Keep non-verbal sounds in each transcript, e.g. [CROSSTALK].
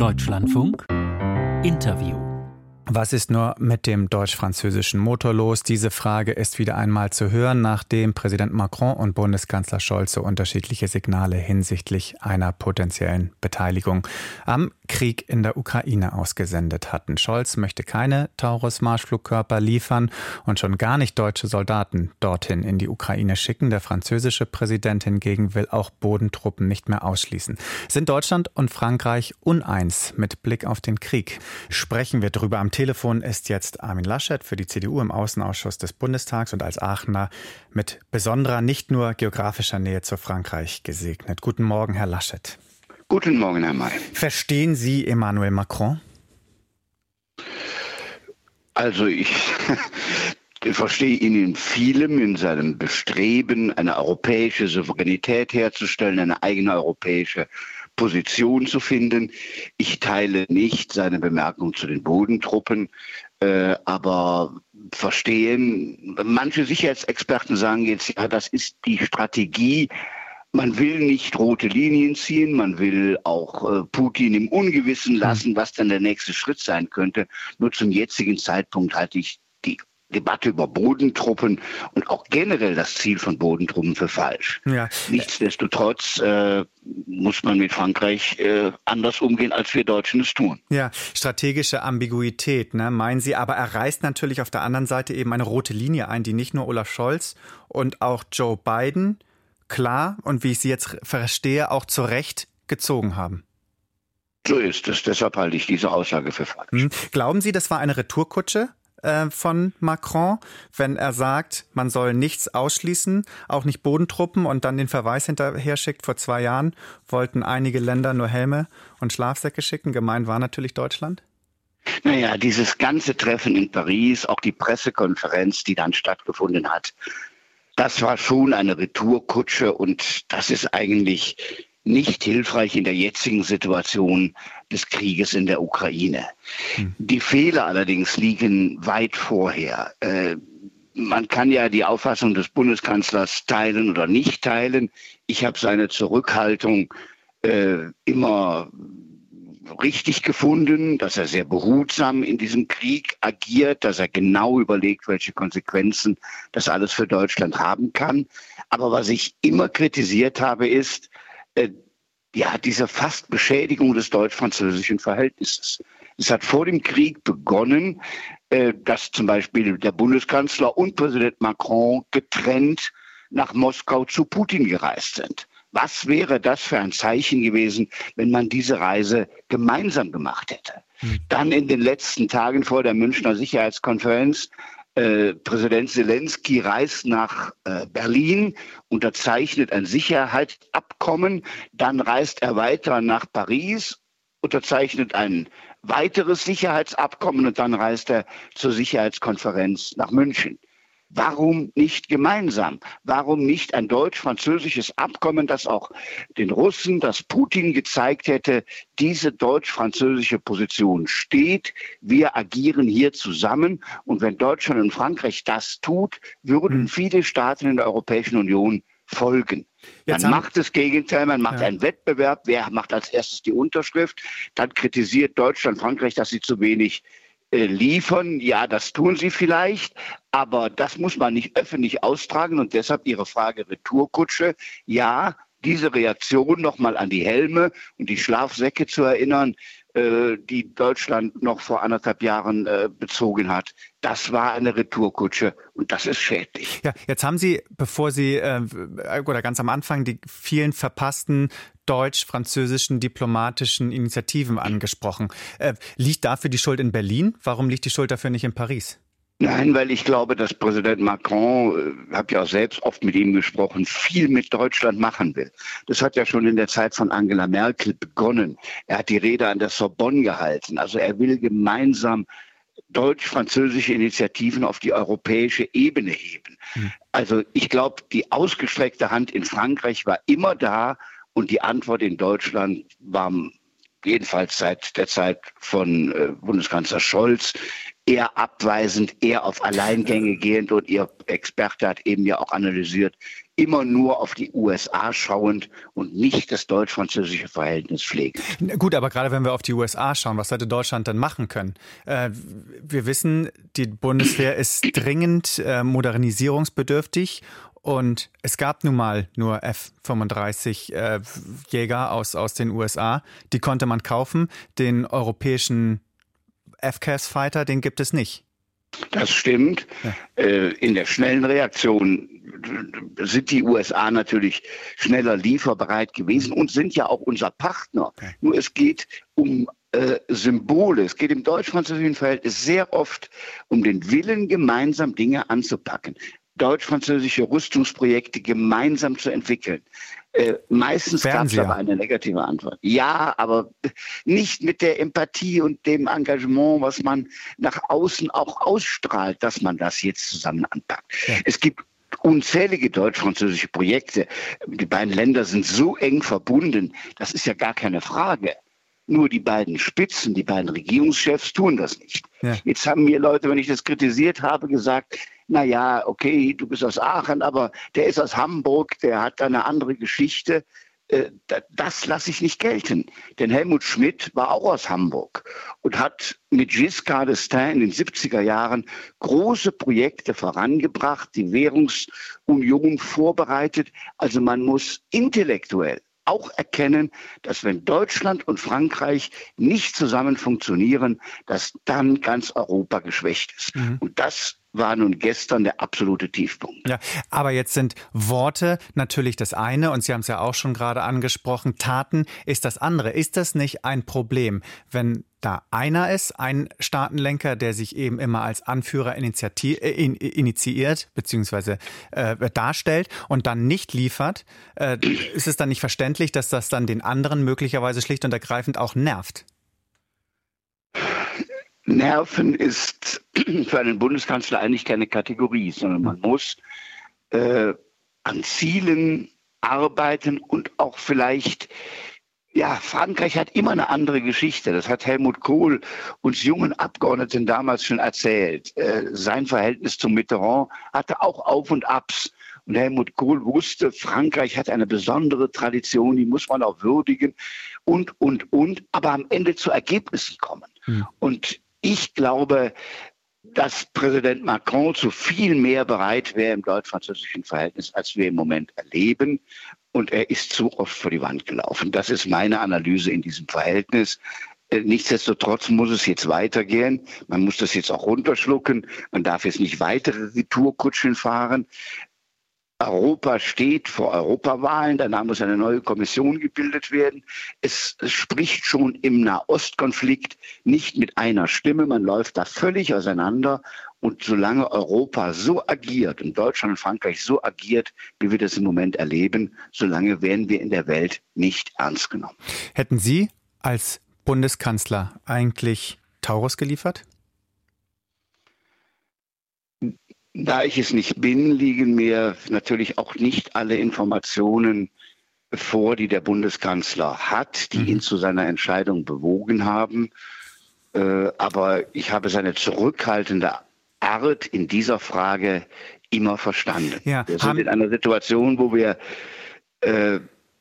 Deutschlandfunk. Interview was ist nur mit dem deutsch-französischen Motor los? Diese Frage ist wieder einmal zu hören, nachdem Präsident Macron und Bundeskanzler Scholz so unterschiedliche Signale hinsichtlich einer potenziellen Beteiligung am Krieg in der Ukraine ausgesendet hatten. Scholz möchte keine Taurus-Marschflugkörper liefern und schon gar nicht deutsche Soldaten dorthin in die Ukraine schicken. Der französische Präsident hingegen will auch Bodentruppen nicht mehr ausschließen. Sind Deutschland und Frankreich uneins mit Blick auf den Krieg? Sprechen wir darüber am Telefon ist jetzt Armin Laschet für die CDU im Außenausschuss des Bundestags und als Aachener mit besonderer, nicht nur geografischer Nähe zu Frankreich gesegnet. Guten Morgen, Herr Laschet. Guten Morgen, Herr May. Verstehen Sie Emmanuel Macron? Also ich [LAUGHS] verstehe ihn in vielem, in seinem Bestreben, eine europäische Souveränität herzustellen, eine eigene europäische Position zu finden. Ich teile nicht seine Bemerkung zu den Bodentruppen, äh, aber verstehen, manche Sicherheitsexperten sagen jetzt, ja, das ist die Strategie, man will nicht rote Linien ziehen, man will auch äh, Putin im Ungewissen lassen, was dann der nächste Schritt sein könnte. Nur zum jetzigen Zeitpunkt halte ich die Debatte über Bodentruppen und auch generell das Ziel von Bodentruppen für falsch. Ja. Nichtsdestotrotz äh, muss man mit Frankreich äh, anders umgehen, als wir Deutschen es tun. Ja, strategische Ambiguität, ne, meinen Sie, aber er reißt natürlich auf der anderen Seite eben eine rote Linie ein, die nicht nur Olaf Scholz und auch Joe Biden klar und wie ich Sie jetzt verstehe, auch zu Recht gezogen haben. So ist es. Deshalb halte ich diese Aussage für falsch. Hm. Glauben Sie, das war eine Retourkutsche? Äh, von Macron, wenn er sagt, man soll nichts ausschließen, auch nicht Bodentruppen und dann den Verweis hinterher schickt. Vor zwei Jahren wollten einige Länder nur Helme und Schlafsäcke schicken. Gemeint war natürlich Deutschland. Naja, dieses ganze Treffen in Paris, auch die Pressekonferenz, die dann stattgefunden hat, das war schon eine Retourkutsche und das ist eigentlich nicht hilfreich in der jetzigen Situation des Krieges in der Ukraine. Hm. Die Fehler allerdings liegen weit vorher. Äh, man kann ja die Auffassung des Bundeskanzlers teilen oder nicht teilen. Ich habe seine Zurückhaltung äh, immer richtig gefunden, dass er sehr behutsam in diesem Krieg agiert, dass er genau überlegt, welche Konsequenzen das alles für Deutschland haben kann. Aber was ich immer kritisiert habe, ist, äh, ja, diese fast Beschädigung des deutsch-französischen Verhältnisses. Es hat vor dem Krieg begonnen, äh, dass zum Beispiel der Bundeskanzler und Präsident Macron getrennt nach Moskau zu Putin gereist sind. Was wäre das für ein Zeichen gewesen, wenn man diese Reise gemeinsam gemacht hätte? Hm. Dann in den letzten Tagen vor der Münchner Sicherheitskonferenz äh, Präsident Zelensky reist nach äh, Berlin, unterzeichnet ein Sicherheitsabkommen, dann reist er weiter nach Paris, unterzeichnet ein weiteres Sicherheitsabkommen und dann reist er zur Sicherheitskonferenz nach München. Warum nicht gemeinsam? Warum nicht ein deutsch-französisches Abkommen, das auch den Russen, das Putin gezeigt hätte, diese deutsch-französische Position steht. Wir agieren hier zusammen. Und wenn Deutschland und Frankreich das tut, würden hm. viele Staaten in der Europäischen Union folgen. Jetzt man macht das Gegenteil, man macht ja. einen Wettbewerb, wer macht als erstes die Unterschrift, dann kritisiert Deutschland, Frankreich, dass sie zu wenig liefern. Ja, das tun sie vielleicht, aber das muss man nicht öffentlich austragen und deshalb Ihre Frage Retourkutsche. Ja, diese Reaktion nochmal an die Helme und die Schlafsäcke zu erinnern, äh, die Deutschland noch vor anderthalb Jahren äh, bezogen hat. Das war eine Retourkutsche und das ist schädlich. Ja, jetzt haben Sie, bevor Sie äh, oder ganz am Anfang die vielen verpassten deutsch-französischen diplomatischen Initiativen angesprochen. Äh, liegt dafür die Schuld in Berlin? Warum liegt die Schuld dafür nicht in Paris? Nein, weil ich glaube, dass Präsident Macron, äh, habe ja auch selbst oft mit ihm gesprochen, viel mit Deutschland machen will. Das hat ja schon in der Zeit von Angela Merkel begonnen. Er hat die Rede an der Sorbonne gehalten. Also er will gemeinsam deutsch-französische Initiativen auf die europäische Ebene heben. Hm. Also ich glaube, die ausgestreckte Hand in Frankreich war immer da und die Antwort in Deutschland war jedenfalls seit der Zeit von äh, Bundeskanzler Scholz, eher abweisend, eher auf Alleingänge gehend und Ihr Experte hat eben ja auch analysiert, immer nur auf die USA schauend und nicht das deutsch-französische Verhältnis pflegen. Gut, aber gerade wenn wir auf die USA schauen, was hätte Deutschland denn machen können? Äh, wir wissen, die Bundeswehr ist dringend äh, modernisierungsbedürftig und es gab nun mal nur F-35 äh, aus, aus den USA. Die konnte man kaufen. Den europäischen FCAS-Fighter, den gibt es nicht. Das stimmt. Ja. Äh, in der schnellen Reaktion sind die USA natürlich schneller lieferbereit gewesen und sind ja auch unser Partner. Okay. Nur es geht um äh, Symbole. Es geht im deutsch-französischen Verhältnis sehr oft um den Willen, gemeinsam Dinge anzupacken deutsch-französische Rüstungsprojekte gemeinsam zu entwickeln. Äh, meistens gab es aber eine negative Antwort. Ja, aber nicht mit der Empathie und dem Engagement, was man nach außen auch ausstrahlt, dass man das jetzt zusammen anpackt. Ja. Es gibt unzählige deutsch-französische Projekte. Die beiden Länder sind so eng verbunden, das ist ja gar keine Frage. Nur die beiden Spitzen, die beiden Regierungschefs tun das nicht. Ja. Jetzt haben mir Leute, wenn ich das kritisiert habe, gesagt, na ja, okay, du bist aus Aachen, aber der ist aus Hamburg, der hat eine andere Geschichte. Äh, das lasse ich nicht gelten. Denn Helmut Schmidt war auch aus Hamburg und hat mit Giscard d'Estaing in den 70er Jahren große Projekte vorangebracht, die Währungsunion vorbereitet. Also man muss intellektuell auch erkennen, dass wenn Deutschland und Frankreich nicht zusammen funktionieren, dass dann ganz Europa geschwächt ist. Mhm. Und das war nun gestern der absolute Tiefpunkt. Ja, aber jetzt sind Worte natürlich das eine und Sie haben es ja auch schon gerade angesprochen, Taten ist das andere. Ist das nicht ein Problem, wenn da einer ist, ein Staatenlenker, der sich eben immer als Anführer äh, initiiert bzw. Äh, darstellt und dann nicht liefert, äh, ist es dann nicht verständlich, dass das dann den anderen möglicherweise schlicht und ergreifend auch nervt? Nerven ist [CLEARS THROAT] für einen Bundeskanzler eigentlich keine Kategorie, sondern man muss äh, an Zielen arbeiten und auch vielleicht ja, Frankreich hat immer eine andere Geschichte. Das hat Helmut Kohl uns jungen Abgeordneten damals schon erzählt. Äh, sein Verhältnis zum Mitterrand hatte auch Auf und Abs. Und Helmut Kohl wusste, Frankreich hat eine besondere Tradition, die muss man auch würdigen und, und, und, aber am Ende zu Ergebnissen kommen. Hm. Und ich glaube, dass Präsident Macron zu viel mehr bereit wäre im deutsch-französischen Verhältnis, als wir im Moment erleben. Und er ist zu oft vor die Wand gelaufen. Das ist meine Analyse in diesem Verhältnis. Äh, nichtsdestotrotz muss es jetzt weitergehen. Man muss das jetzt auch runterschlucken. Man darf jetzt nicht weitere Retourkutschen fahren. Europa steht vor Europawahlen, danach muss eine neue Kommission gebildet werden. Es, spricht schon im Nahostkonflikt nicht mit einer Stimme, man läuft da völlig auseinander. Und solange Europa so agiert und Deutschland und Frankreich so agiert, wie wir das im Moment erleben, solange werden wir in der Welt nicht ernst genommen. Hätten Sie als Bundeskanzler eigentlich Taurus geliefert? Da ich es nicht bin, liegen mir natürlich auch nicht alle Informationen vor, die der Bundeskanzler hat, die mhm. ihn zu seiner Entscheidung bewogen haben. Äh, aber ich habe seine zurückhaltende Art in dieser Frage immer verstanden. Ja, wir sind in einer Situation, wo wir äh,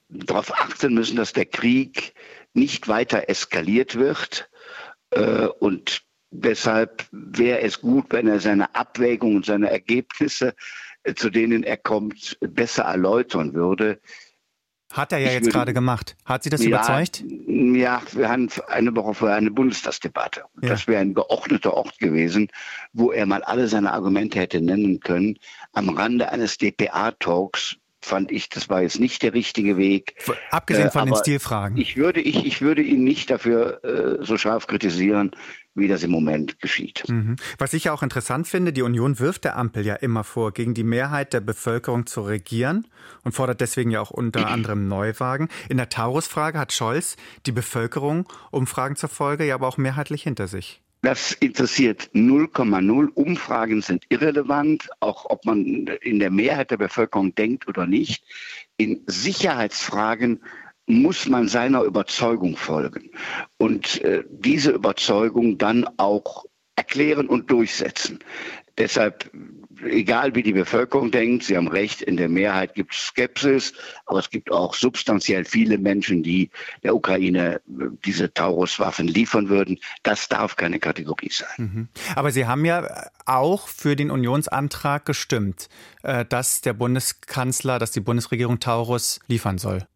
darauf achten müssen, dass der Krieg nicht weiter eskaliert wird. Äh, und Deshalb wäre es gut, wenn er seine Abwägungen und seine Ergebnisse, äh, zu denen er kommt, besser erläutern würde. Hat er ja ich jetzt würde, gerade gemacht. Hat Sie das ja, überzeugt? Ja, wir haben eine Woche vorher eine Bundestagsdebatte. Ja. Das wäre ein geordneter Ort gewesen, wo er mal alle seine Argumente hätte nennen können. Am Rande eines DPA-Talks fand ich, das war jetzt nicht der richtige Weg. Abgesehen von äh, den Stilfragen. Ich würde, ich, ich würde ihn nicht dafür äh, so scharf kritisieren, wie das im Moment geschieht. Mhm. Was ich ja auch interessant finde, die Union wirft der Ampel ja immer vor, gegen die Mehrheit der Bevölkerung zu regieren und fordert deswegen ja auch unter [CLEARS THROAT] anderem Neuwagen. In der Taurus-Frage hat Scholz die Bevölkerung, Umfragen zur Folge, ja aber auch mehrheitlich hinter sich. Das interessiert 0,0. Umfragen sind irrelevant, auch ob man in der Mehrheit der Bevölkerung denkt oder nicht. In Sicherheitsfragen muss man seiner Überzeugung folgen und äh, diese Überzeugung dann auch erklären und durchsetzen. Deshalb, egal wie die Bevölkerung denkt, Sie haben recht, in der Mehrheit gibt es Skepsis, aber es gibt auch substanziell viele Menschen, die der Ukraine äh, diese Taurus-Waffen liefern würden. Das darf keine Kategorie sein. Mhm. Aber Sie haben ja auch für den Unionsantrag gestimmt, äh, dass der Bundeskanzler, dass die Bundesregierung Taurus liefern soll.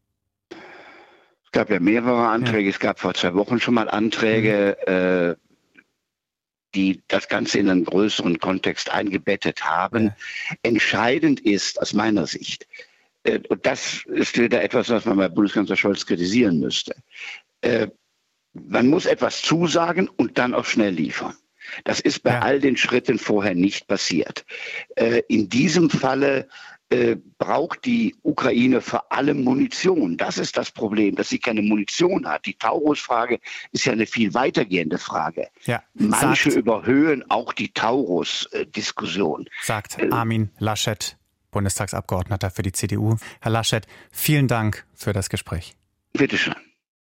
Es gab ja mehrere Anträge. Ja. Es gab vor zwei Wochen schon mal Anträge. Mhm. Äh, die das Ganze in einen größeren Kontext eingebettet haben. Ja. Entscheidend ist aus meiner Sicht, äh, und das ist wieder etwas, was man bei Bundeskanzler Scholz kritisieren müsste, äh, man muss etwas zusagen und dann auch schnell liefern. Das ist bei ja. all den Schritten vorher nicht passiert. Äh, in diesem Falle äh, braucht die Ukraine vor allem Munition. Das ist das Problem, dass sie keine Munition hat. Die Taurus-Frage ist ja eine viel weitergehende Frage. Ja, Manche sagt, überhöhen auch die Taurus-Diskussion. Sagt äh, Armin Laschet, Bundestagsabgeordneter für die CDU. Herr Laschet, vielen Dank für das Gespräch. Bitteschön.